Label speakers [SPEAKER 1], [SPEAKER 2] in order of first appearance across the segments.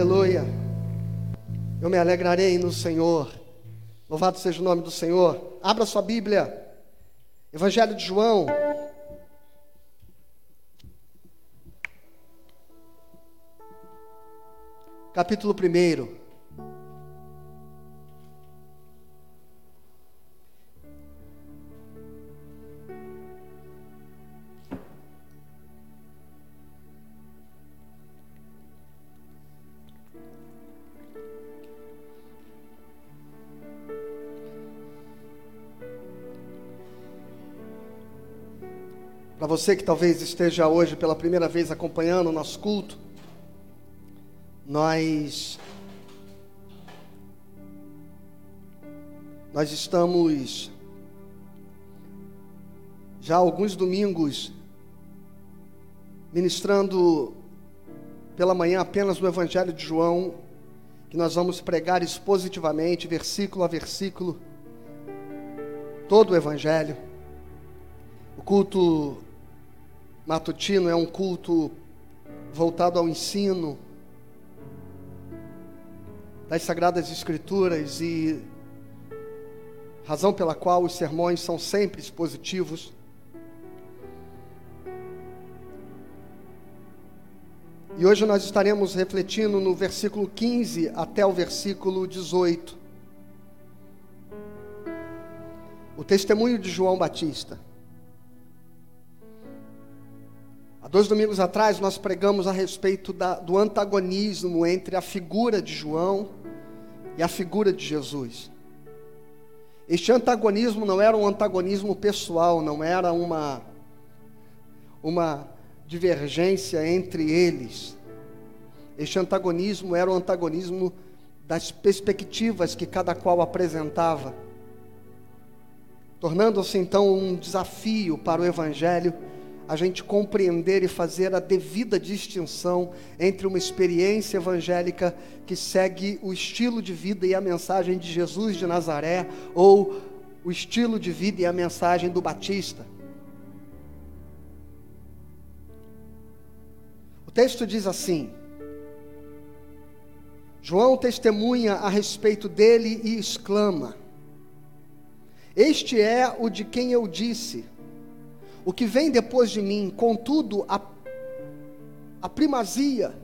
[SPEAKER 1] Aleluia. Eu me alegrarei no Senhor. Louvado seja o nome do Senhor. Abra sua Bíblia. Evangelho de João. Capítulo 1. Você que talvez esteja hoje pela primeira vez acompanhando o nosso culto, nós nós estamos já alguns domingos ministrando pela manhã apenas o Evangelho de João, que nós vamos pregar expositivamente, versículo a versículo, todo o Evangelho. O culto matutino é um culto voltado ao ensino das Sagradas Escrituras e razão pela qual os sermões são sempre expositivos. E hoje nós estaremos refletindo no versículo 15 até o versículo 18. O testemunho de João Batista. Dois domingos atrás nós pregamos a respeito da, do antagonismo entre a figura de João e a figura de Jesus. Este antagonismo não era um antagonismo pessoal, não era uma, uma divergência entre eles. Este antagonismo era o antagonismo das perspectivas que cada qual apresentava, tornando-se então um desafio para o Evangelho a gente compreender e fazer a devida distinção entre uma experiência evangélica que segue o estilo de vida e a mensagem de Jesus de Nazaré ou o estilo de vida e a mensagem do Batista. O texto diz assim: João testemunha a respeito dele e exclama: Este é o de quem eu disse o que vem depois de mim, contudo, a, a primazia,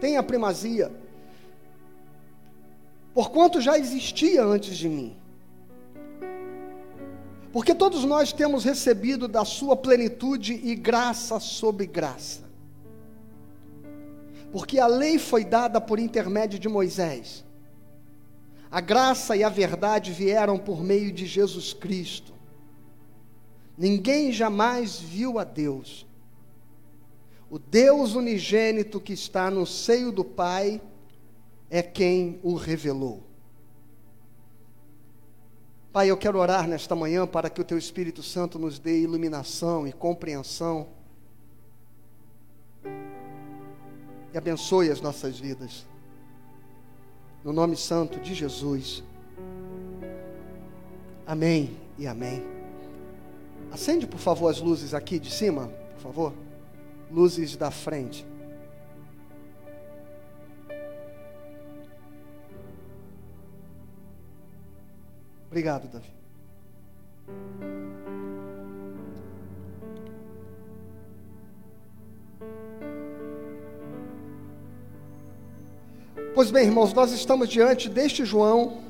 [SPEAKER 1] tem a primazia, porquanto já existia antes de mim. Porque todos nós temos recebido da sua plenitude e graça sobre graça. Porque a lei foi dada por intermédio de Moisés. A graça e a verdade vieram por meio de Jesus Cristo. Ninguém jamais viu a Deus. O Deus unigênito que está no seio do Pai é quem o revelou. Pai, eu quero orar nesta manhã para que o Teu Espírito Santo nos dê iluminação e compreensão e abençoe as nossas vidas. No nome santo de Jesus. Amém e amém. Acende, por favor, as luzes aqui de cima, por favor. Luzes da frente. Obrigado, Davi. Pois bem, irmãos, nós estamos diante deste João,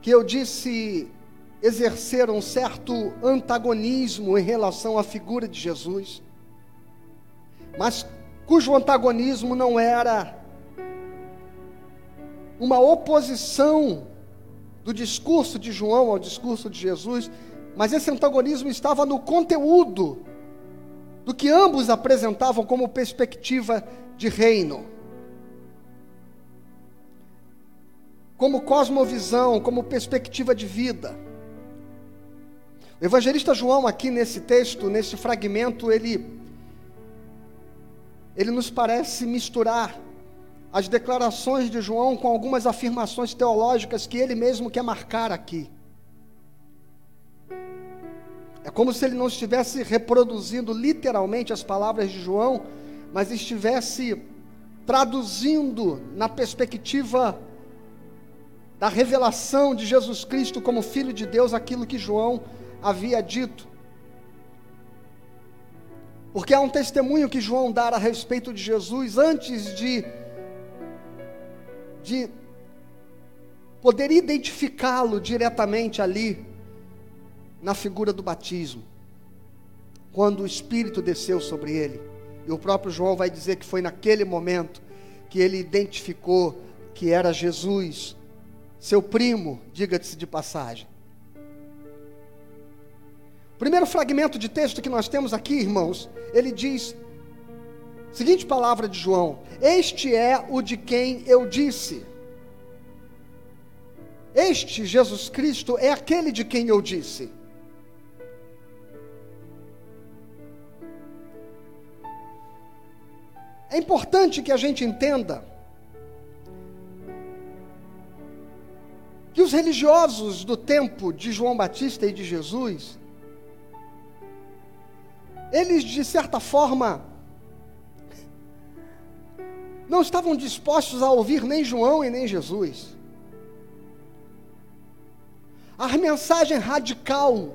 [SPEAKER 1] que eu disse exercer um certo antagonismo em relação à figura de Jesus, mas cujo antagonismo não era uma oposição do discurso de João ao discurso de Jesus, mas esse antagonismo estava no conteúdo do que ambos apresentavam como perspectiva de reino. Como cosmovisão, como perspectiva de vida. O evangelista João, aqui nesse texto, nesse fragmento, ele, ele nos parece misturar as declarações de João com algumas afirmações teológicas que ele mesmo quer marcar aqui. É como se ele não estivesse reproduzindo literalmente as palavras de João, mas estivesse traduzindo na perspectiva da revelação de Jesus Cristo como Filho de Deus aquilo que João havia dito. Porque há um testemunho que João dá a respeito de Jesus antes de, de poder identificá-lo diretamente ali, na figura do batismo, quando o Espírito desceu sobre ele. E o próprio João vai dizer que foi naquele momento que ele identificou que era Jesus, seu primo, diga-se de passagem. Primeiro fragmento de texto que nós temos aqui, irmãos, ele diz: seguinte palavra de João: Este é o de quem eu disse. Este Jesus Cristo é aquele de quem eu disse. É importante que a gente entenda que os religiosos do tempo de João Batista e de Jesus, eles de certa forma não estavam dispostos a ouvir nem João e nem Jesus. A mensagem radical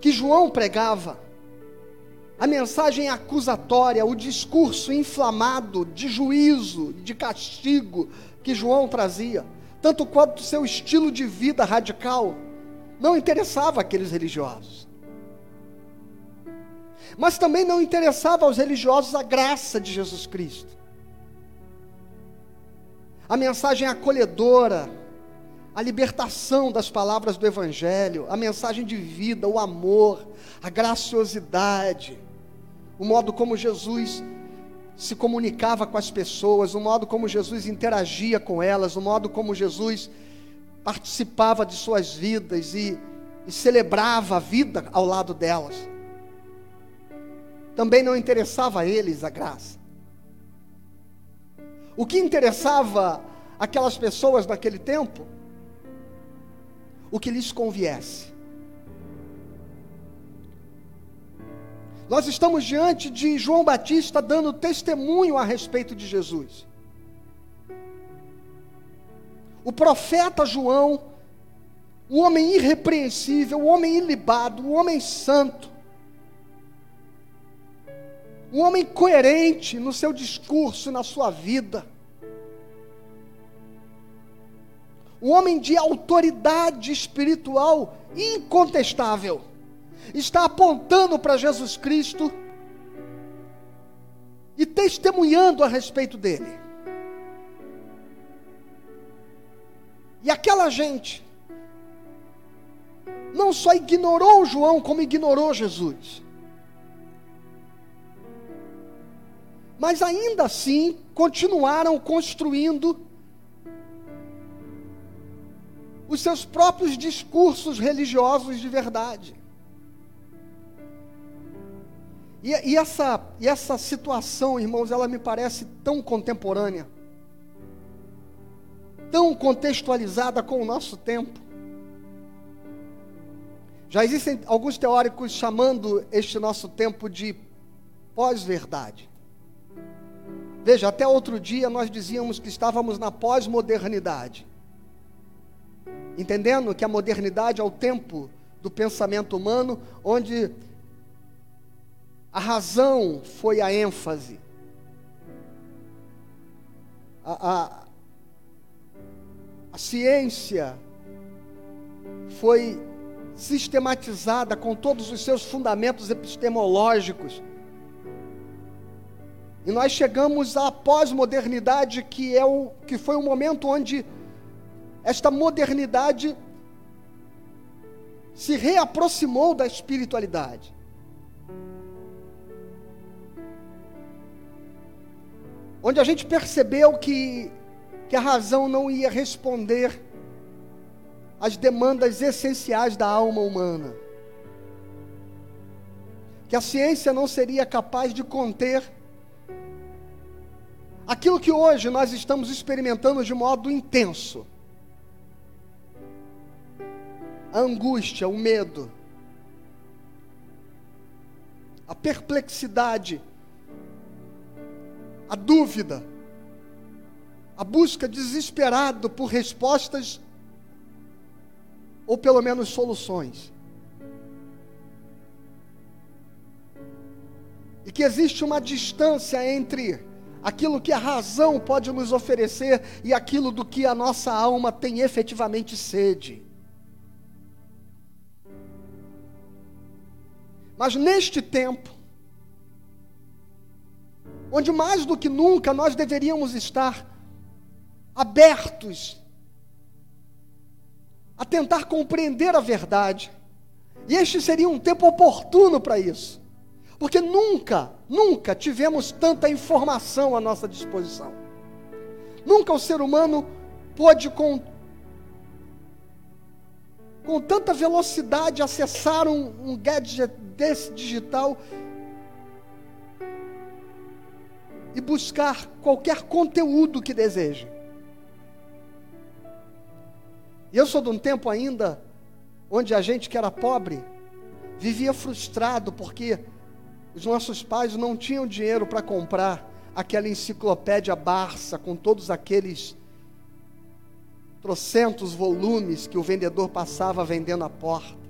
[SPEAKER 1] que João pregava, a mensagem acusatória, o discurso inflamado de juízo, de castigo que João trazia, tanto quanto seu estilo de vida radical, não interessava aqueles religiosos. Mas também não interessava aos religiosos a graça de Jesus Cristo. A mensagem acolhedora, a libertação das palavras do Evangelho, a mensagem de vida, o amor, a graciosidade, o modo como Jesus se comunicava com as pessoas, o modo como Jesus interagia com elas, o modo como Jesus participava de suas vidas e, e celebrava a vida ao lado delas. Também não interessava a eles a graça. O que interessava aquelas pessoas naquele tempo? O que lhes conviesse. Nós estamos diante de João Batista dando testemunho a respeito de Jesus. O profeta João, o homem irrepreensível, o homem ilibado, o homem santo, um homem coerente no seu discurso, na sua vida, um homem de autoridade espiritual incontestável está apontando para Jesus Cristo e testemunhando a respeito dele. E aquela gente não só ignorou João, como ignorou Jesus. Mas ainda assim continuaram construindo os seus próprios discursos religiosos de verdade. E, e, essa, e essa situação, irmãos, ela me parece tão contemporânea, tão contextualizada com o nosso tempo. Já existem alguns teóricos chamando este nosso tempo de pós-verdade. Veja, até outro dia nós dizíamos que estávamos na pós-modernidade. Entendendo que a modernidade é o tempo do pensamento humano, onde a razão foi a ênfase. A, a, a ciência foi sistematizada com todos os seus fundamentos epistemológicos. E nós chegamos à pós-modernidade, que é o que foi o momento onde esta modernidade se reaproximou da espiritualidade. onde a gente percebeu que, que a razão não ia responder às demandas essenciais da alma humana, que a ciência não seria capaz de conter aquilo que hoje nós estamos experimentando de modo intenso. A angústia, o medo, a perplexidade, a dúvida, a busca desesperada por respostas ou pelo menos soluções. E que existe uma distância entre aquilo que a razão pode nos oferecer e aquilo do que a nossa alma tem efetivamente sede. Mas neste tempo, onde mais do que nunca nós deveríamos estar abertos a tentar compreender a verdade, e este seria um tempo oportuno para isso, porque nunca, nunca tivemos tanta informação à nossa disposição. Nunca o ser humano pôde com com tanta velocidade acessar um, um gadget desse digital e buscar qualquer conteúdo que deseje. E eu sou de um tempo ainda onde a gente que era pobre vivia frustrado porque os nossos pais não tinham dinheiro para comprar aquela enciclopédia Barça com todos aqueles trocentos volumes que o vendedor passava vendendo à porta.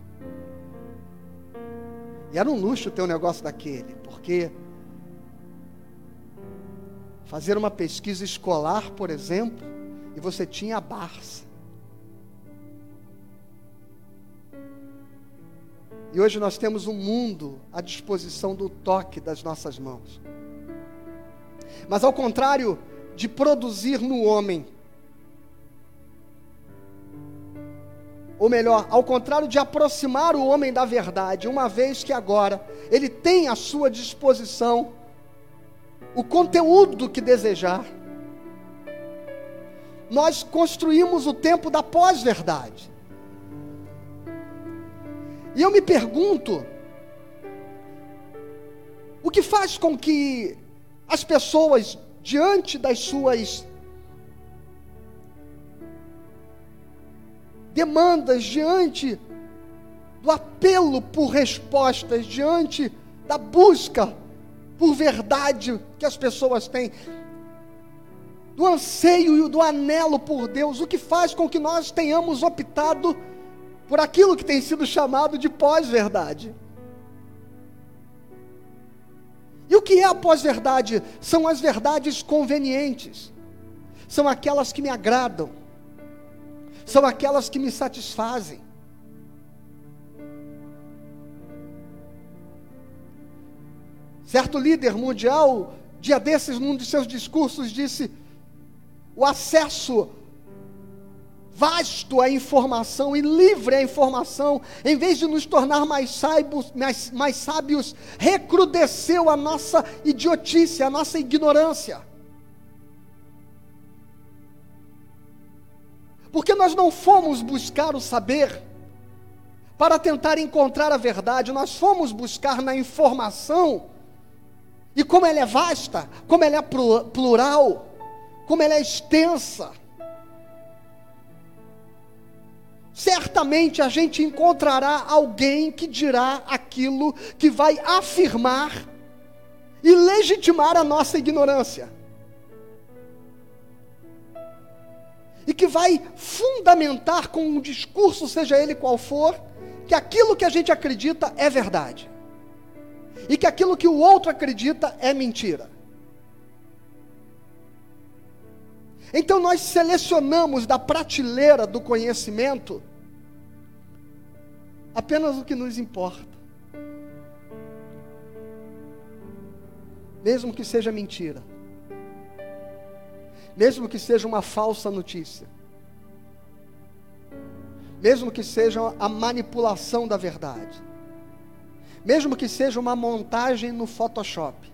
[SPEAKER 1] E era um luxo ter um negócio daquele, porque fazer uma pesquisa escolar, por exemplo, e você tinha a Barça. E hoje nós temos um mundo à disposição do toque das nossas mãos. Mas ao contrário de produzir no homem ou melhor, ao contrário de aproximar o homem da verdade, uma vez que agora ele tem à sua disposição o conteúdo que desejar, nós construímos o tempo da pós-verdade. E eu me pergunto, o que faz com que as pessoas, diante das suas demandas, diante do apelo por respostas, diante da busca por verdade que as pessoas têm, do anseio e do anelo por Deus, o que faz com que nós tenhamos optado por aquilo que tem sido chamado de pós-verdade. E o que é a pós-verdade? São as verdades convenientes, são aquelas que me agradam são aquelas que me satisfazem. Certo líder mundial, dia desses, num de seus discursos, disse: o acesso vasto à informação e livre à informação, em vez de nos tornar mais, saibos, mais, mais sábios, recrudesceu a nossa idiotice, a nossa ignorância. Porque nós não fomos buscar o saber para tentar encontrar a verdade, nós fomos buscar na informação, e como ela é vasta, como ela é plural, como ela é extensa, certamente a gente encontrará alguém que dirá aquilo que vai afirmar e legitimar a nossa ignorância. e que vai fundamentar com um discurso, seja ele qual for, que aquilo que a gente acredita é verdade, e que aquilo que o outro acredita é mentira. Então nós selecionamos da prateleira do conhecimento apenas o que nos importa. Mesmo que seja mentira. Mesmo que seja uma falsa notícia, mesmo que seja a manipulação da verdade, mesmo que seja uma montagem no Photoshop,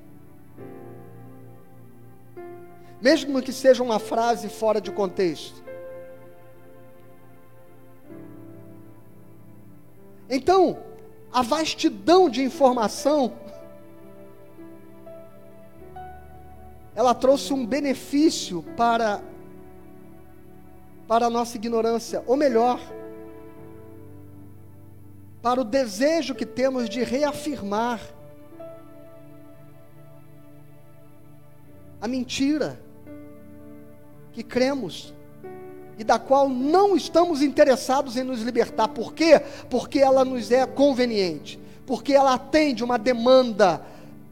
[SPEAKER 1] mesmo que seja uma frase fora de contexto. Então, a vastidão de informação ela trouxe um benefício para para a nossa ignorância, ou melhor, para o desejo que temos de reafirmar a mentira que cremos e da qual não estamos interessados em nos libertar. Por quê? Porque ela nos é conveniente, porque ela atende uma demanda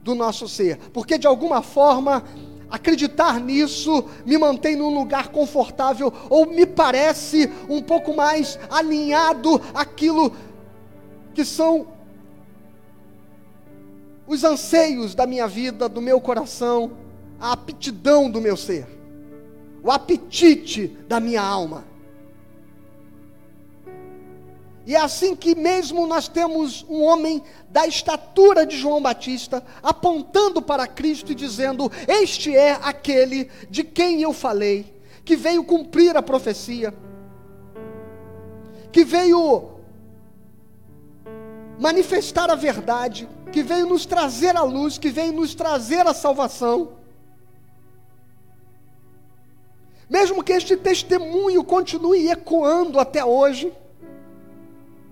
[SPEAKER 1] do nosso ser, porque de alguma forma acreditar nisso me mantém num lugar confortável ou me parece um pouco mais alinhado aquilo que são os anseios da minha vida, do meu coração, a aptidão do meu ser, o apetite da minha alma. E é assim que, mesmo nós temos um homem da estatura de João Batista, apontando para Cristo e dizendo: Este é aquele de quem eu falei, que veio cumprir a profecia, que veio manifestar a verdade, que veio nos trazer a luz, que veio nos trazer a salvação. Mesmo que este testemunho continue ecoando até hoje,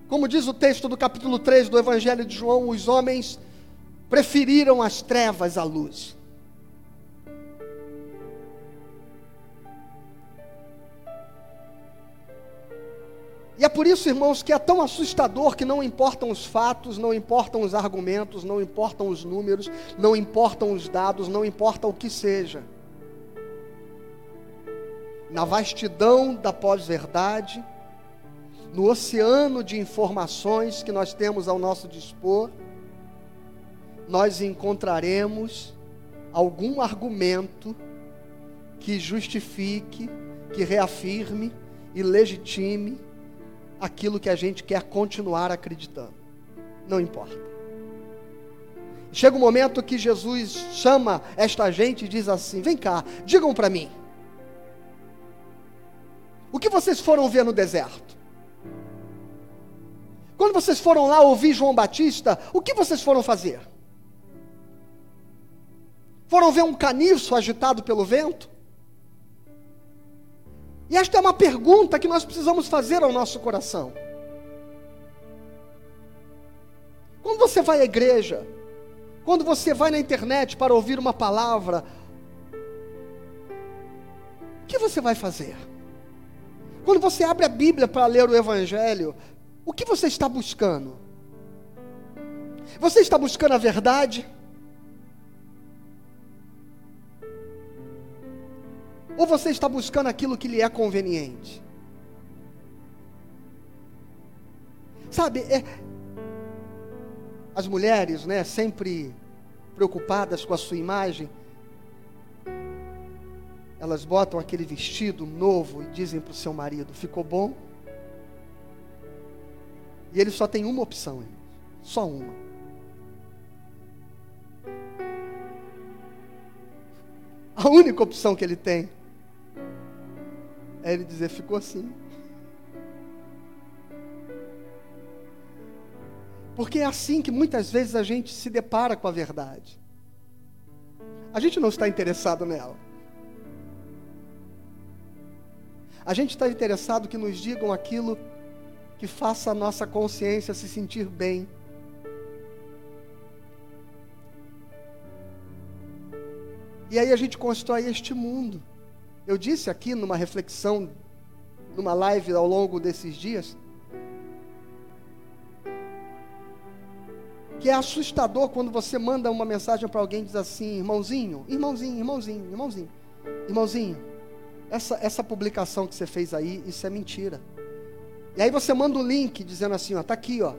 [SPEAKER 1] como diz o texto do capítulo 3 do Evangelho de João, os homens preferiram as trevas à luz. E é por isso, irmãos, que é tão assustador que não importam os fatos, não importam os argumentos, não importam os números, não importam os dados, não importa o que seja. Na vastidão da pós-verdade, no oceano de informações que nós temos ao nosso dispor, nós encontraremos algum argumento que justifique, que reafirme e legitime aquilo que a gente quer continuar acreditando. Não importa. Chega um momento que Jesus chama esta gente e diz assim: Vem cá, digam para mim. O que vocês foram ver no deserto? Quando vocês foram lá ouvir João Batista, o que vocês foram fazer? Foram ver um caniço agitado pelo vento? E esta é uma pergunta que nós precisamos fazer ao nosso coração. Quando você vai à igreja, quando você vai na internet para ouvir uma palavra, o que você vai fazer? Quando você abre a Bíblia para ler o Evangelho, o que você está buscando? Você está buscando a verdade? Ou você está buscando aquilo que lhe é conveniente? Sabe, é, as mulheres, né, sempre preocupadas com a sua imagem, elas botam aquele vestido novo e dizem para o seu marido: ficou bom? E ele só tem uma opção, só uma. A única opção que ele tem é ele dizer: ficou assim. Porque é assim que muitas vezes a gente se depara com a verdade. A gente não está interessado nela. A gente está interessado que nos digam aquilo que faça a nossa consciência se sentir bem. E aí a gente constrói este mundo. Eu disse aqui numa reflexão, numa live ao longo desses dias, que é assustador quando você manda uma mensagem para alguém e diz assim: irmãozinho, irmãozinho, irmãozinho, irmãozinho, irmãozinho, essa, essa publicação que você fez aí, isso é mentira. E aí você manda o link dizendo assim, ó, tá aqui, ó.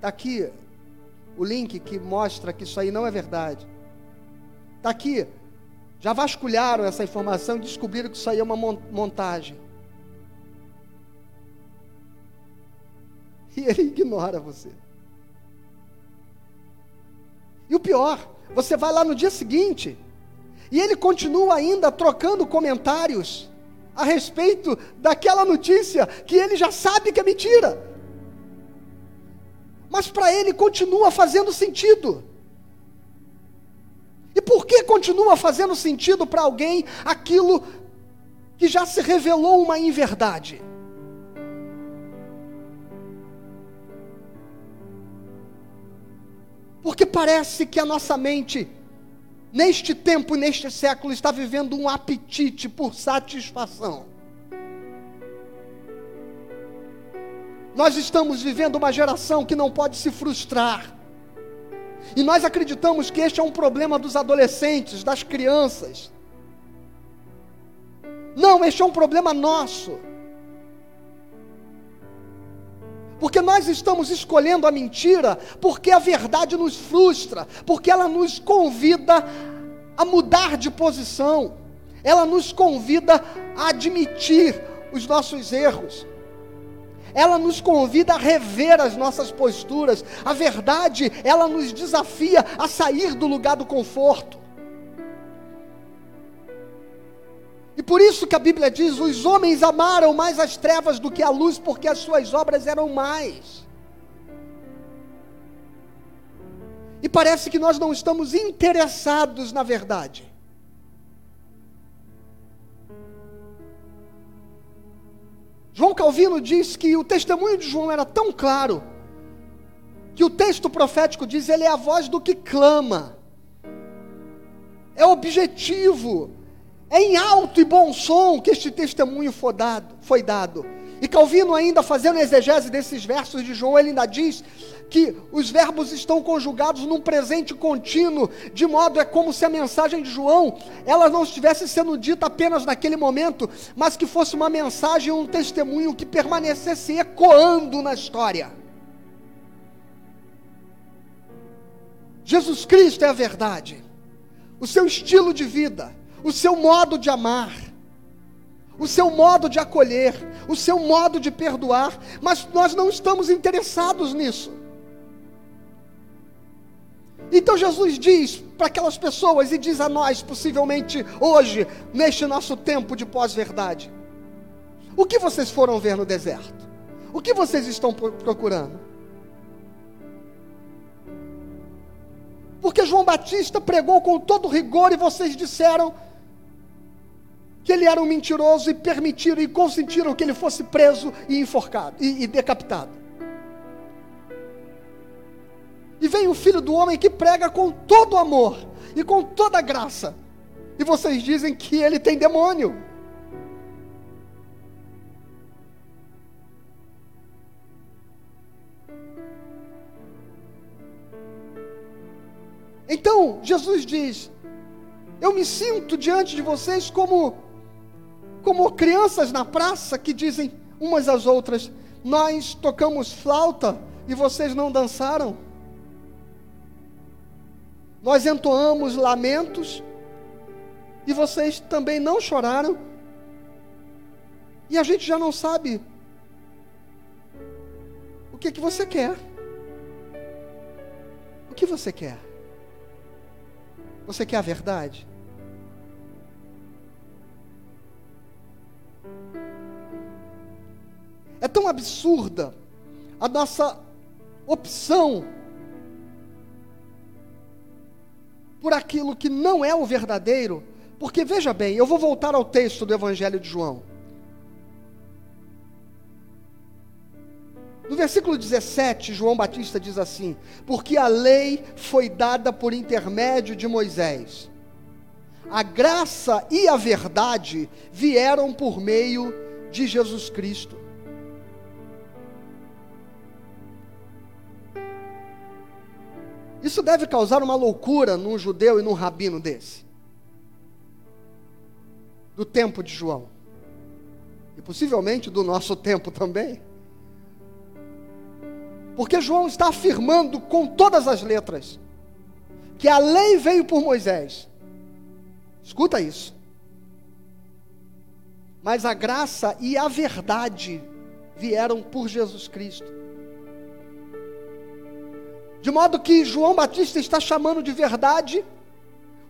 [SPEAKER 1] Tá aqui o link que mostra que isso aí não é verdade. Tá aqui. Já vasculharam essa informação e descobriram que isso aí é uma montagem. E ele ignora você. E o pior, você vai lá no dia seguinte e ele continua ainda trocando comentários a respeito daquela notícia que ele já sabe que é mentira. Mas para ele continua fazendo sentido. E por que continua fazendo sentido para alguém aquilo que já se revelou uma inverdade? Porque parece que a nossa mente neste tempo neste século, está vivendo um apetite por satisfação. Nós estamos vivendo uma geração que não pode se frustrar. E nós acreditamos que este é um problema dos adolescentes, das crianças. Não, este é um problema nosso. Porque nós estamos escolhendo a mentira, porque a verdade nos frustra, porque ela nos convida a mudar de posição, ela nos convida a admitir os nossos erros ela nos convida a rever as nossas posturas. A verdade, ela nos desafia a sair do lugar do conforto. E por isso que a Bíblia diz: os homens amaram mais as trevas do que a luz, porque as suas obras eram mais. E parece que nós não estamos interessados na verdade. João Calvino diz que o testemunho de João era tão claro que o texto profético diz ele é a voz do que clama. É objetivo. É em alto e bom som que este testemunho foi dado. Foi dado. E Calvino, ainda fazendo exegese desses versos de João, ele ainda diz que os verbos estão conjugados num presente contínuo, de modo é como se a mensagem de João, ela não estivesse sendo dita apenas naquele momento, mas que fosse uma mensagem, um testemunho que permanecesse ecoando na história. Jesus Cristo é a verdade. O seu estilo de vida, o seu modo de amar, o seu modo de acolher, o seu modo de perdoar, mas nós não estamos interessados nisso. Então Jesus diz para aquelas pessoas e diz a nós, possivelmente hoje, neste nosso tempo de pós-verdade: O que vocês foram ver no deserto? O que vocês estão procurando? Porque João Batista pregou com todo rigor e vocês disseram que ele era um mentiroso e permitiram e consentiram que ele fosse preso e enforcado e, e decapitado. E vem o filho do homem que prega com todo amor e com toda graça. E vocês dizem que ele tem demônio. Então, Jesus diz: Eu me sinto diante de vocês como como crianças na praça que dizem umas às outras: Nós tocamos flauta e vocês não dançaram. Nós entoamos lamentos e vocês também não choraram. E a gente já não sabe o que que você quer. O que você quer? Você quer a verdade? É tão absurda a nossa opção por aquilo que não é o verdadeiro, porque veja bem, eu vou voltar ao texto do Evangelho de João. No versículo 17, João Batista diz assim: Porque a lei foi dada por intermédio de Moisés, a graça e a verdade vieram por meio de Jesus Cristo. Isso deve causar uma loucura num judeu e num rabino desse. Do tempo de João. E possivelmente do nosso tempo também. Porque João está afirmando com todas as letras que a lei veio por Moisés. Escuta isso. Mas a graça e a verdade vieram por Jesus Cristo. De modo que João Batista está chamando de verdade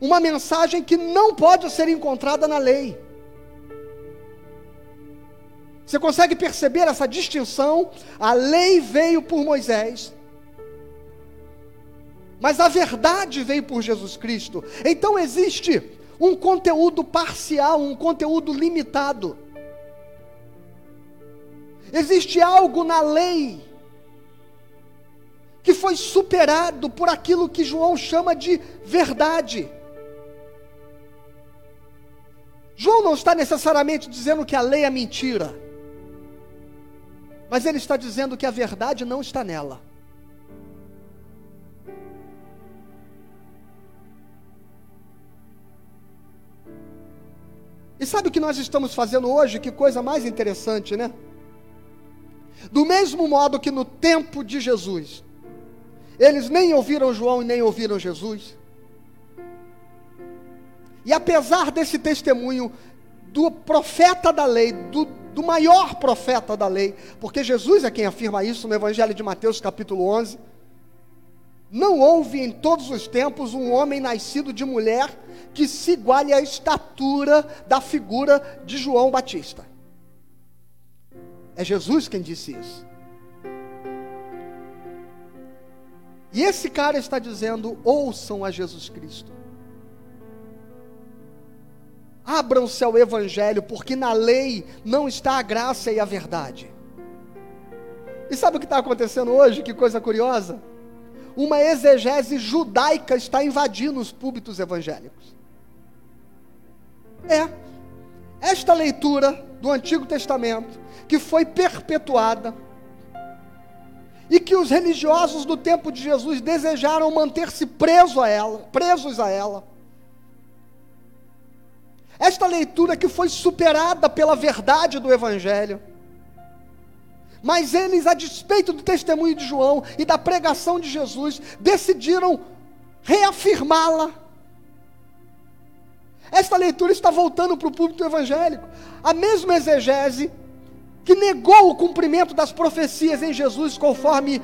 [SPEAKER 1] uma mensagem que não pode ser encontrada na lei. Você consegue perceber essa distinção? A lei veio por Moisés, mas a verdade veio por Jesus Cristo. Então existe um conteúdo parcial, um conteúdo limitado. Existe algo na lei que foi superado por aquilo que João chama de verdade. João não está necessariamente dizendo que a lei é mentira, mas ele está dizendo que a verdade não está nela. E sabe o que nós estamos fazendo hoje? Que coisa mais interessante, né? Do mesmo modo que no tempo de Jesus, eles nem ouviram João e nem ouviram Jesus. E apesar desse testemunho do profeta da lei, do, do maior profeta da lei, porque Jesus é quem afirma isso no Evangelho de Mateus, capítulo 11. Não houve em todos os tempos um homem nascido de mulher que se iguale à estatura da figura de João Batista. É Jesus quem disse isso. E esse cara está dizendo: ouçam a Jesus Cristo. Abram-se ao Evangelho, porque na lei não está a graça e a verdade. E sabe o que está acontecendo hoje? Que coisa curiosa. Uma exegese judaica está invadindo os púlpitos evangélicos. É. Esta leitura do Antigo Testamento, que foi perpetuada, e que os religiosos do tempo de Jesus desejaram manter-se preso a ela, presos a ela esta leitura que foi superada pela verdade do Evangelho. Mas eles, a despeito do testemunho de João e da pregação de Jesus, decidiram reafirmá-la. Esta leitura está voltando para o público evangélico. A mesma exegese que negou o cumprimento das profecias em Jesus, conforme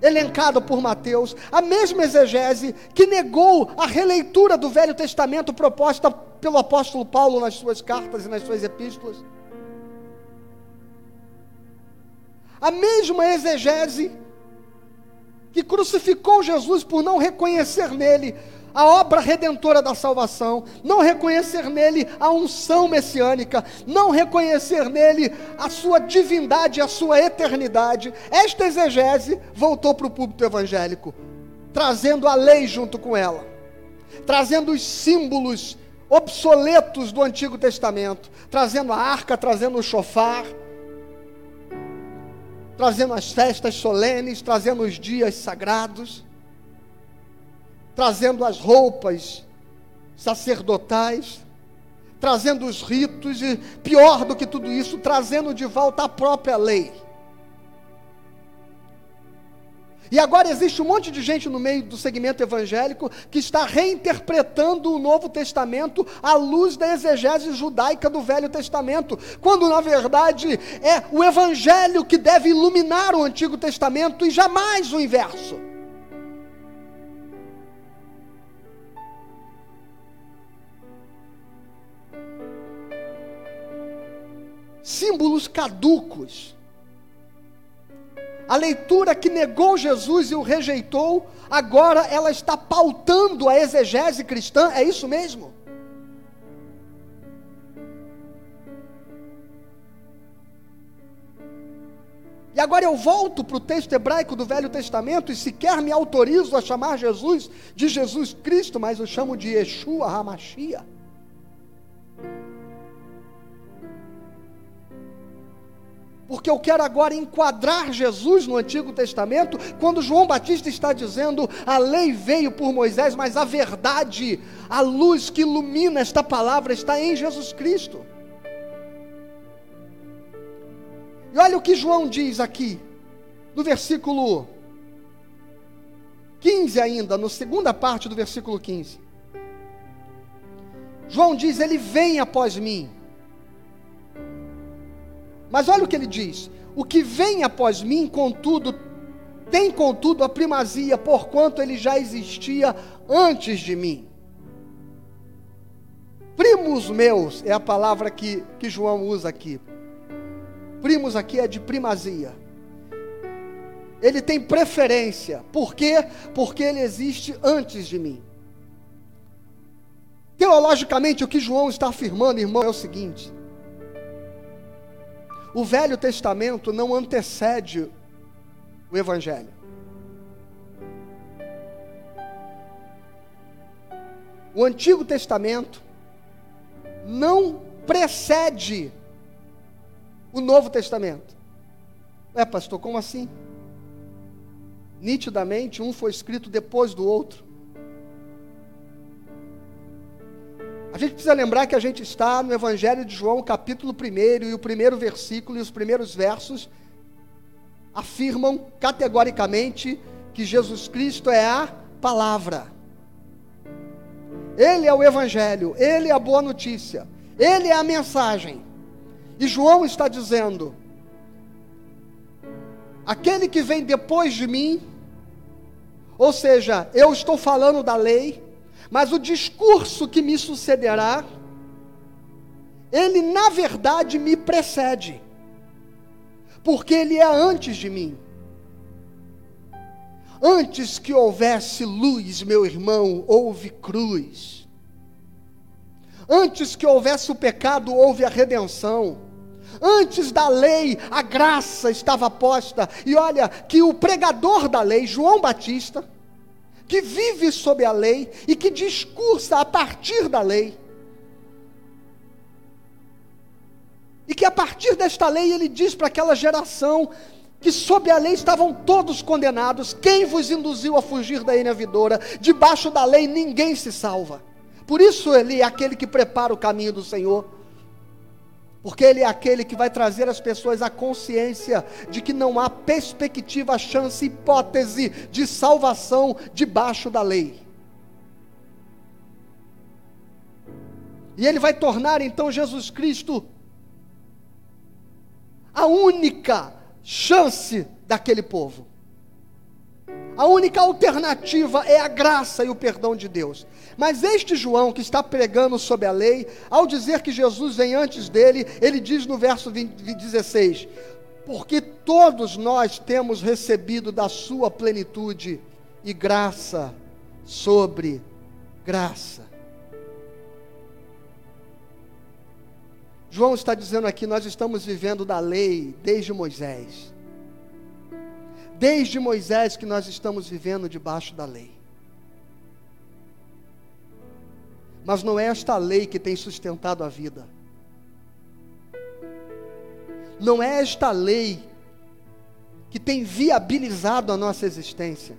[SPEAKER 1] elencado por Mateus, a mesma exegese que negou a releitura do Velho Testamento proposta pelo apóstolo Paulo nas suas cartas e nas suas epístolas. A mesma exegese que crucificou Jesus por não reconhecer nele a obra redentora da salvação, não reconhecer nele a unção messiânica, não reconhecer nele a sua divindade, a sua eternidade. Esta exegese voltou para o púlpito evangélico, trazendo a lei junto com ela, trazendo os símbolos obsoletos do Antigo Testamento, trazendo a arca, trazendo o chofar, trazendo as festas solenes, trazendo os dias sagrados trazendo as roupas sacerdotais, trazendo os ritos e, pior do que tudo isso, trazendo de volta a própria lei. E agora existe um monte de gente no meio do segmento evangélico que está reinterpretando o Novo Testamento à luz da exegese judaica do Velho Testamento, quando na verdade é o Evangelho que deve iluminar o Antigo Testamento e jamais o inverso. Símbolos caducos. A leitura que negou Jesus e o rejeitou, agora ela está pautando a exegese cristã, é isso mesmo? E agora eu volto para o texto hebraico do Velho Testamento e sequer me autorizo a chamar Jesus de Jesus Cristo, mas eu chamo de Yeshua HaMashiach. Porque eu quero agora enquadrar Jesus no Antigo Testamento, quando João Batista está dizendo: a lei veio por Moisés, mas a verdade, a luz que ilumina esta palavra está em Jesus Cristo. E olha o que João diz aqui, no versículo 15 ainda, na segunda parte do versículo 15. João diz: Ele vem após mim mas olha o que ele diz: o que vem após mim, contudo, tem contudo a primazia, porquanto ele já existia antes de mim. Primos meus é a palavra que, que João usa aqui. Primos aqui é de primazia. Ele tem preferência. Por quê? Porque ele existe antes de mim. Teologicamente, o que João está afirmando, irmão, é o seguinte: o Velho Testamento não antecede o Evangelho. O Antigo Testamento não precede o Novo Testamento. É, pastor, como assim? Nitidamente, um foi escrito depois do outro. A gente precisa lembrar que a gente está no Evangelho de João, capítulo 1, e o primeiro versículo e os primeiros versos afirmam categoricamente que Jesus Cristo é a palavra. Ele é o Evangelho, ele é a boa notícia, ele é a mensagem. E João está dizendo: aquele que vem depois de mim, ou seja, eu estou falando da lei, mas o discurso que me sucederá, ele na verdade me precede, porque ele é antes de mim. Antes que houvesse luz, meu irmão, houve cruz. Antes que houvesse o pecado, houve a redenção. Antes da lei, a graça estava posta. E olha que o pregador da lei, João Batista, que vive sob a lei e que discursa a partir da lei, e que a partir desta lei ele diz para aquela geração que sob a lei estavam todos condenados. Quem vos induziu a fugir da ilha vidoura? Debaixo da lei ninguém se salva. Por isso ele é aquele que prepara o caminho do Senhor. Porque ele é aquele que vai trazer às pessoas a consciência de que não há perspectiva, chance, hipótese de salvação debaixo da lei. E ele vai tornar então Jesus Cristo a única chance daquele povo. A única alternativa é a graça e o perdão de Deus. Mas este João, que está pregando sobre a lei, ao dizer que Jesus vem antes dele, ele diz no verso 20, 16: Porque todos nós temos recebido da sua plenitude e graça sobre graça. João está dizendo aqui: nós estamos vivendo da lei desde Moisés. Desde Moisés que nós estamos vivendo debaixo da lei. Mas não é esta lei que tem sustentado a vida. Não é esta lei que tem viabilizado a nossa existência.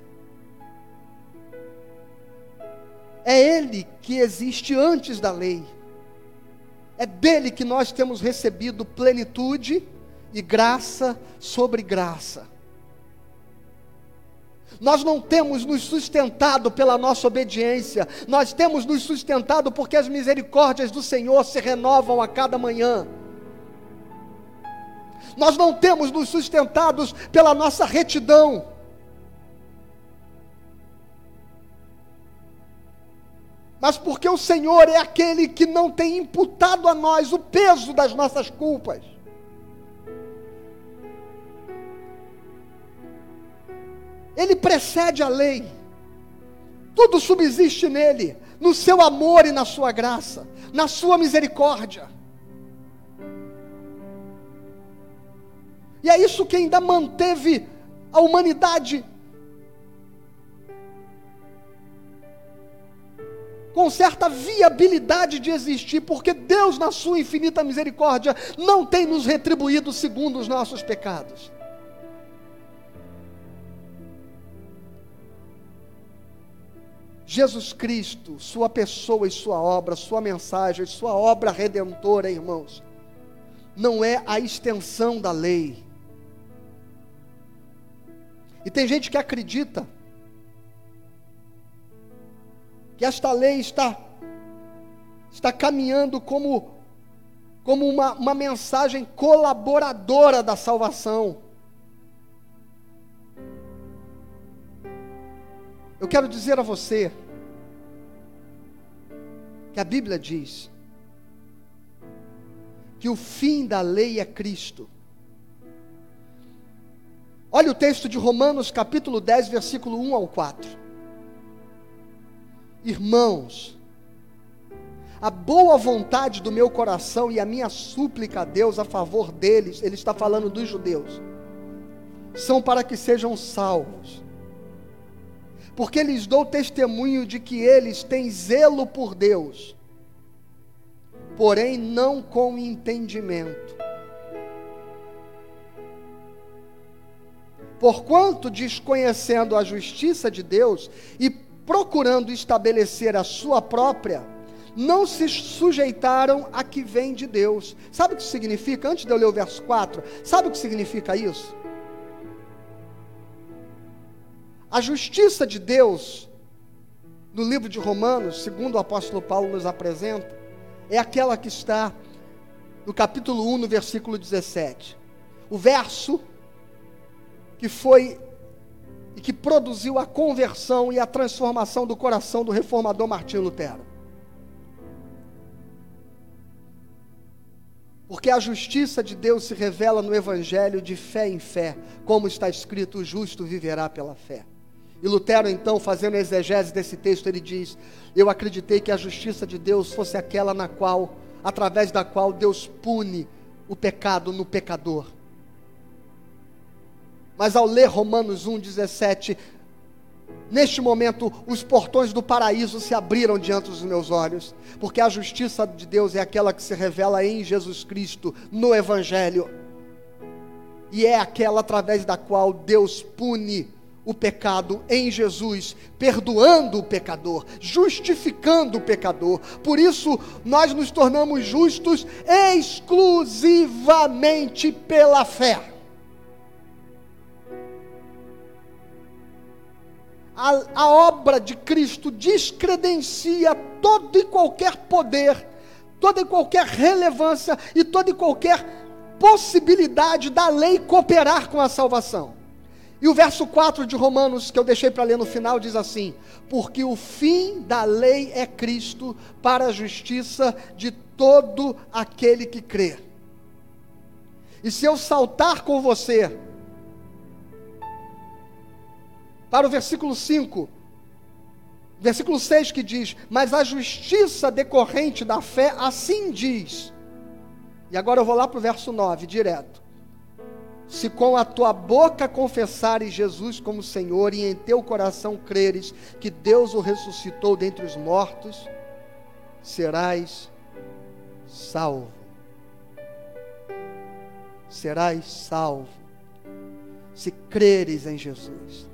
[SPEAKER 1] É Ele que existe antes da lei. É dele que nós temos recebido plenitude e graça sobre graça. Nós não temos nos sustentado pela nossa obediência, nós temos nos sustentado porque as misericórdias do Senhor se renovam a cada manhã. Nós não temos nos sustentados pela nossa retidão, mas porque o Senhor é aquele que não tem imputado a nós o peso das nossas culpas. Ele precede a lei, tudo subsiste nele, no seu amor e na sua graça, na sua misericórdia. E é isso que ainda manteve a humanidade com certa viabilidade de existir, porque Deus, na sua infinita misericórdia, não tem nos retribuído segundo os nossos pecados. Jesus Cristo, Sua pessoa e Sua obra, Sua mensagem, Sua obra redentora, irmãos, não é a extensão da lei. E tem gente que acredita que esta lei está, está caminhando como, como uma, uma mensagem colaboradora da salvação. Eu quero dizer a você que a Bíblia diz que o fim da lei é Cristo. Olha o texto de Romanos, capítulo 10, versículo 1 ao 4 irmãos, a boa vontade do meu coração e a minha súplica a Deus a favor deles, ele está falando dos judeus, são para que sejam salvos. Porque lhes dou testemunho de que eles têm zelo por Deus. porém não com entendimento. Porquanto, desconhecendo a justiça de Deus e procurando estabelecer a sua própria, não se sujeitaram a que vem de Deus. Sabe o que significa? Antes de eu ler o verso 4, sabe o que significa isso? A justiça de Deus, no livro de Romanos, segundo o apóstolo Paulo nos apresenta, é aquela que está no capítulo 1, no versículo 17. O verso que foi e que produziu a conversão e a transformação do coração do reformador Martinho Lutero. Porque a justiça de Deus se revela no Evangelho de fé em fé, como está escrito: o justo viverá pela fé. E Lutero, então, fazendo a exegese desse texto, ele diz: Eu acreditei que a justiça de Deus fosse aquela na qual, através da qual Deus pune o pecado no pecador. Mas ao ler Romanos 1,17, neste momento os portões do paraíso se abriram diante dos meus olhos, porque a justiça de Deus é aquela que se revela em Jesus Cristo, no Evangelho, e é aquela através da qual Deus pune o pecado em Jesus, perdoando o pecador, justificando o pecador. Por isso, nós nos tornamos justos exclusivamente pela fé. A, a, obra de Cristo descredencia todo e qualquer poder, toda e qualquer relevância e toda e qualquer possibilidade da lei cooperar com a salvação. E o verso 4 de Romanos, que eu deixei para ler no final, diz assim: Porque o fim da lei é Cristo para a justiça de todo aquele que crê. E se eu saltar com você para o versículo 5, versículo 6 que diz: Mas a justiça decorrente da fé assim diz. E agora eu vou lá para o verso 9, direto se com a tua boca confessares Jesus como Senhor e em teu coração creres que Deus o ressuscitou dentre os mortos, serás salvo. Serás salvo. Se creres em Jesus.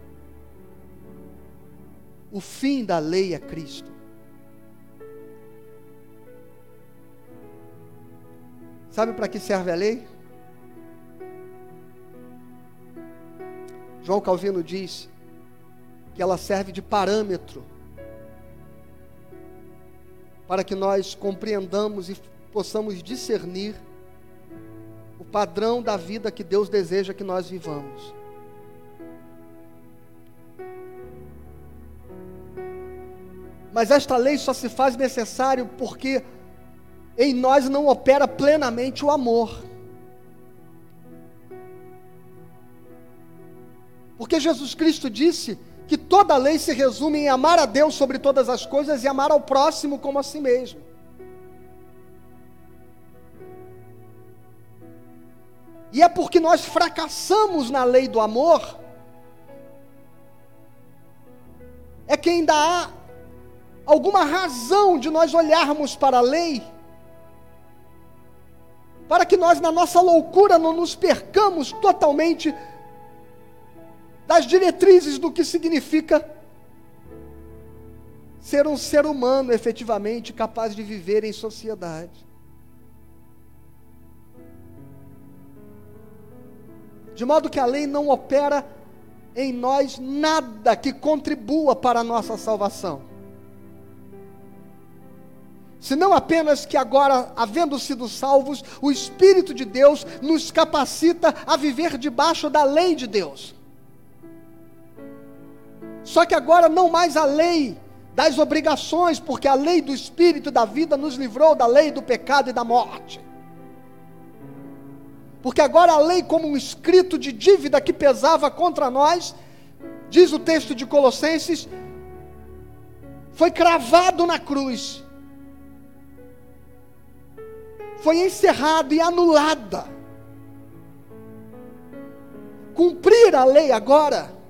[SPEAKER 1] O fim da lei é Cristo. Sabe para que serve a lei? João Calvino diz que ela serve de parâmetro para que nós compreendamos e possamos discernir o padrão da vida que Deus deseja que nós vivamos. Mas esta lei só se faz necessário porque em nós não opera plenamente o amor. Porque Jesus Cristo disse que toda lei se resume em amar a Deus sobre todas as coisas e amar ao próximo como a si mesmo. E é porque nós fracassamos na lei do amor, é que ainda há alguma razão de nós olharmos para a lei, para que nós, na nossa loucura, não nos percamos totalmente das diretrizes do que significa ser um ser humano efetivamente capaz de viver em sociedade. De modo que a lei não opera em nós nada que contribua para a nossa salvação. Senão apenas que agora, havendo sido salvos, o Espírito de Deus nos capacita a viver debaixo da lei de Deus. Só que agora não mais a lei das obrigações, porque a lei do espírito da vida nos livrou da lei do pecado e da morte. Porque agora a lei, como um escrito de dívida que pesava contra nós, diz o texto de Colossenses, foi cravado na cruz, foi encerrada e anulada. Cumprir a lei agora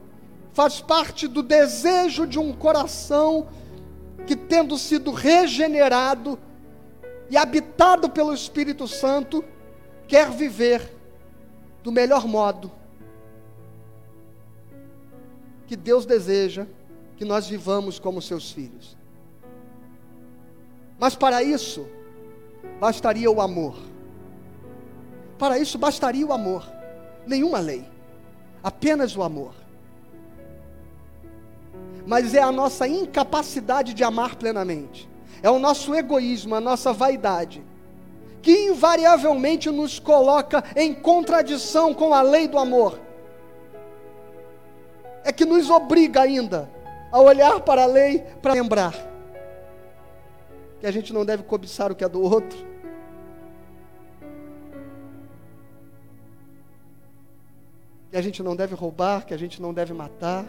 [SPEAKER 1] faz parte do desejo de um coração que, tendo sido regenerado, e habitado pelo Espírito Santo, quer viver do melhor modo que Deus deseja que nós vivamos como seus filhos. Mas para isso, bastaria o amor. Para isso, bastaria o amor. Nenhuma lei, apenas o amor. Mas é a nossa incapacidade de amar plenamente, é o nosso egoísmo, a nossa vaidade, que invariavelmente nos coloca em contradição com a lei do amor é que nos obriga ainda a olhar para a lei para lembrar que a gente não deve cobiçar o que é do outro. Que a gente não deve roubar, que a gente não deve matar.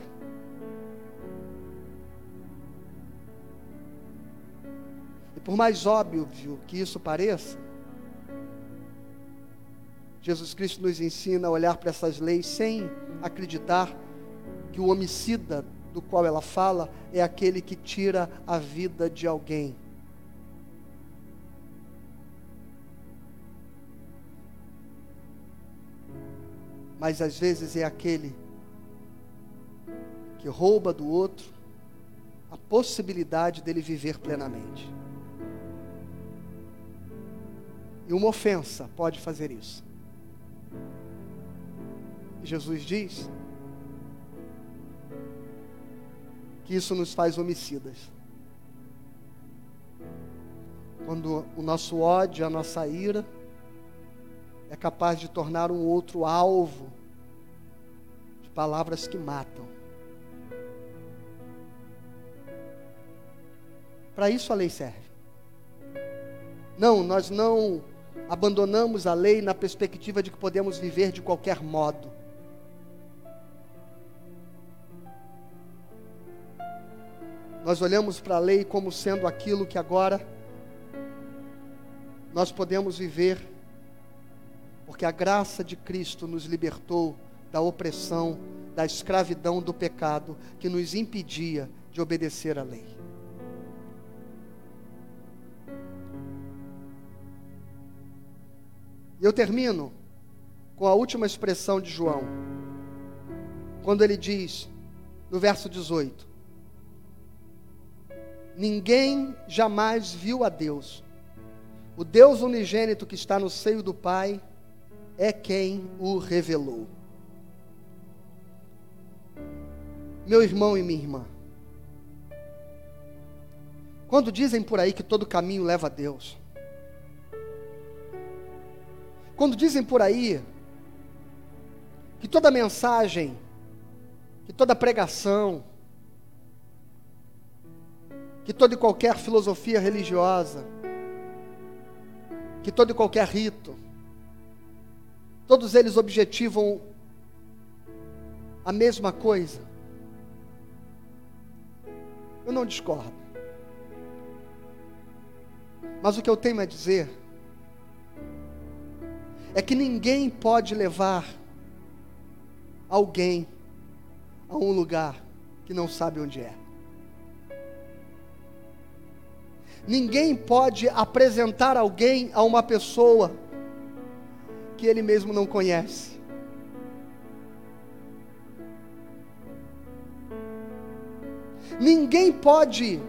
[SPEAKER 1] Por mais óbvio que isso pareça, Jesus Cristo nos ensina a olhar para essas leis sem acreditar que o homicida do qual ela fala é aquele que tira a vida de alguém. Mas às vezes é aquele que rouba do outro a possibilidade dele viver plenamente. E uma ofensa pode fazer isso. Jesus diz que isso nos faz homicidas. Quando o nosso ódio, a nossa ira, é capaz de tornar um outro alvo de palavras que matam. Para isso a lei serve. Não, nós não abandonamos a lei na perspectiva de que podemos viver de qualquer modo. nós olhamos para a lei como sendo aquilo que agora nós podemos viver, porque a graça de Cristo nos libertou da opressão, da escravidão do pecado que nos impedia de obedecer à lei. E eu termino com a última expressão de João, quando ele diz, no verso 18: Ninguém jamais viu a Deus. O Deus unigênito que está no seio do Pai é quem o revelou. Meu irmão e minha irmã, quando dizem por aí que todo caminho leva a Deus, quando dizem por aí que toda mensagem, que toda pregação, que toda e qualquer filosofia religiosa, que todo e qualquer rito, todos eles objetivam a mesma coisa. Eu não discordo. Mas o que eu tenho a dizer é que ninguém pode levar alguém a um lugar que não sabe onde é. Ninguém pode apresentar alguém a uma pessoa que ele mesmo não conhece. Ninguém pode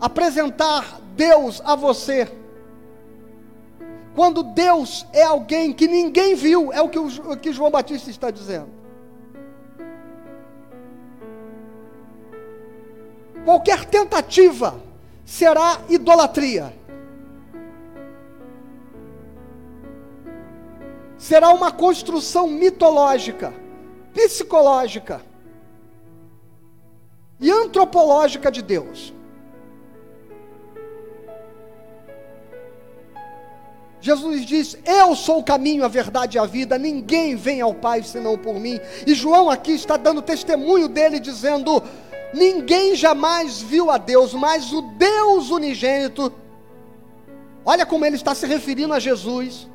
[SPEAKER 1] apresentar Deus a você. Quando Deus é alguém que ninguém viu, é o que, o que João Batista está dizendo. Qualquer tentativa será idolatria. Será uma construção mitológica, psicológica e antropológica de Deus. Jesus diz: Eu sou o caminho, a verdade e a vida, ninguém vem ao Pai senão por mim. E João aqui está dando testemunho dele, dizendo: Ninguém jamais viu a Deus, mas o Deus unigênito, olha como ele está se referindo a Jesus.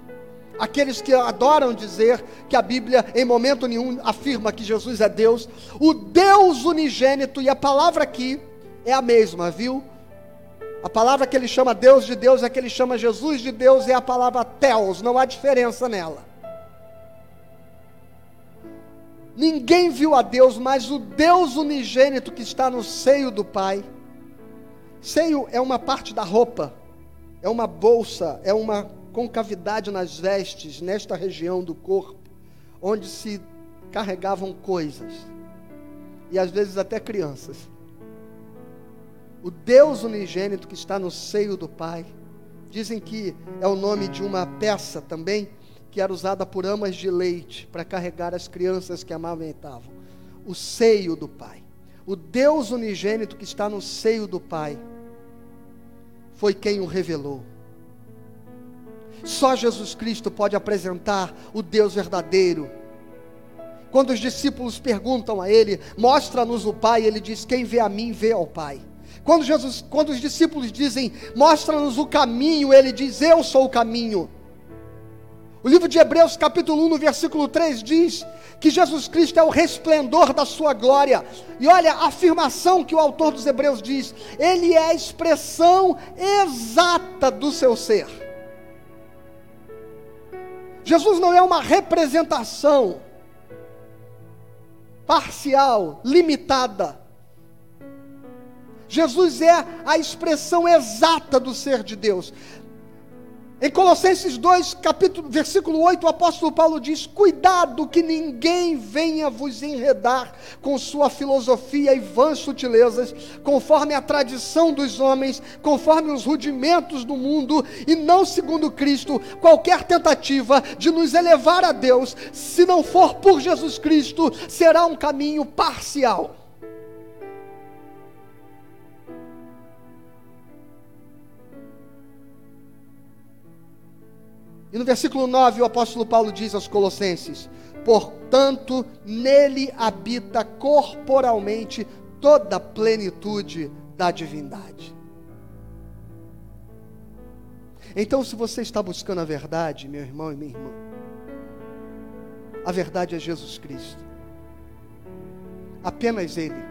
[SPEAKER 1] Aqueles que adoram dizer que a Bíblia em momento nenhum afirma que Jesus é Deus, o Deus unigênito, e a palavra aqui é a mesma, viu? A palavra que ele chama Deus de Deus é que ele chama Jesus de Deus, é a palavra Theos, não há diferença nela. Ninguém viu a Deus, mas o Deus unigênito que está no seio do Pai. Seio é uma parte da roupa, é uma bolsa, é uma concavidade nas vestes, nesta região do corpo, onde se carregavam coisas, e às vezes até crianças. O Deus unigênito que está no seio do Pai, dizem que é o nome de uma peça também, que era usada por amas de leite para carregar as crianças que amamentavam. O seio do Pai. O Deus unigênito que está no seio do Pai foi quem o revelou. Só Jesus Cristo pode apresentar o Deus verdadeiro. Quando os discípulos perguntam a ele, mostra-nos o Pai, ele diz: Quem vê a mim, vê ao Pai. Quando, Jesus, quando os discípulos dizem, mostra-nos o caminho, ele diz: Eu sou o caminho. O livro de Hebreus, capítulo 1, no versículo 3, diz que Jesus Cristo é o resplendor da sua glória. E olha a afirmação que o autor dos Hebreus diz: Ele é a expressão exata do seu ser. Jesus não é uma representação parcial, limitada. Jesus é a expressão exata do ser de Deus. Em Colossenses 2, capítulo, versículo 8, o apóstolo Paulo diz: Cuidado que ninguém venha vos enredar com sua filosofia e vãs sutilezas, conforme a tradição dos homens, conforme os rudimentos do mundo, e não segundo Cristo, qualquer tentativa de nos elevar a Deus, se não for por Jesus Cristo, será um caminho parcial. E no versículo 9, o apóstolo Paulo diz aos Colossenses: Portanto, nele habita corporalmente toda a plenitude da divindade. Então, se você está buscando a verdade, meu irmão e minha irmã, a verdade é Jesus Cristo. Apenas Ele.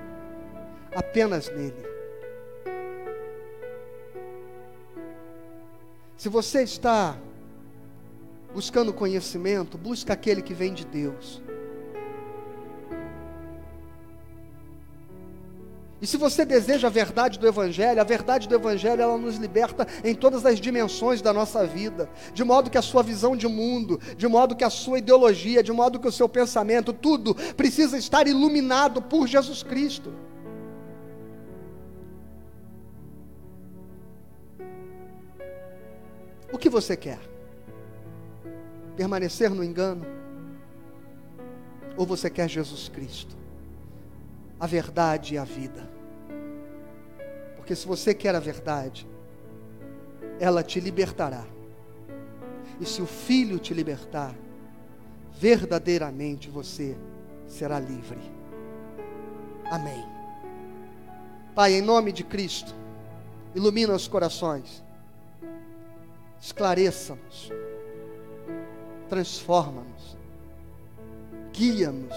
[SPEAKER 1] Apenas nele. Se você está buscando conhecimento, busca aquele que vem de Deus. E se você deseja a verdade do Evangelho, a verdade do Evangelho ela nos liberta em todas as dimensões da nossa vida, de modo que a sua visão de mundo, de modo que a sua ideologia, de modo que o seu pensamento, tudo precisa estar iluminado por Jesus Cristo. O que você quer? Permanecer no engano? Ou você quer Jesus Cristo, a verdade e a vida? Porque se você quer a verdade, ela te libertará. E se o Filho te libertar, verdadeiramente você será livre. Amém. Pai, em nome de Cristo, ilumina os corações, esclareça-nos transforma-nos, guia-nos,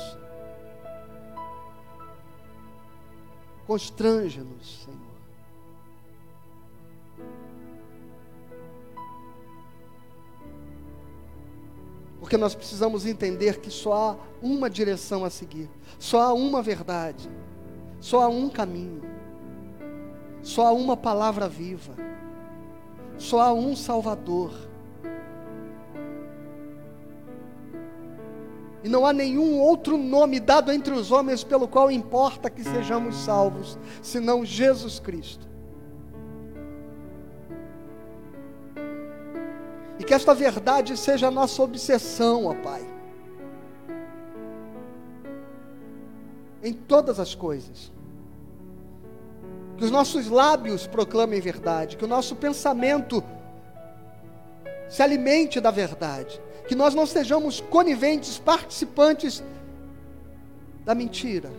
[SPEAKER 1] constrange-nos, Senhor. Porque nós precisamos entender que só há uma direção a seguir, só há uma verdade, só há um caminho, só há uma palavra viva, só há um Salvador. E não há nenhum outro nome dado entre os homens pelo qual importa que sejamos salvos, senão Jesus Cristo. E que esta verdade seja a nossa obsessão, ó Pai. Em todas as coisas. Que os nossos lábios proclamem verdade, que o nosso pensamento se alimente da verdade que nós não sejamos coniventes, participantes da mentira.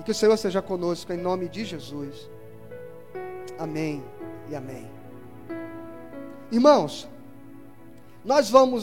[SPEAKER 1] E que o Senhor seja conosco em nome de Jesus. Amém e amém. Irmãos, nós vamos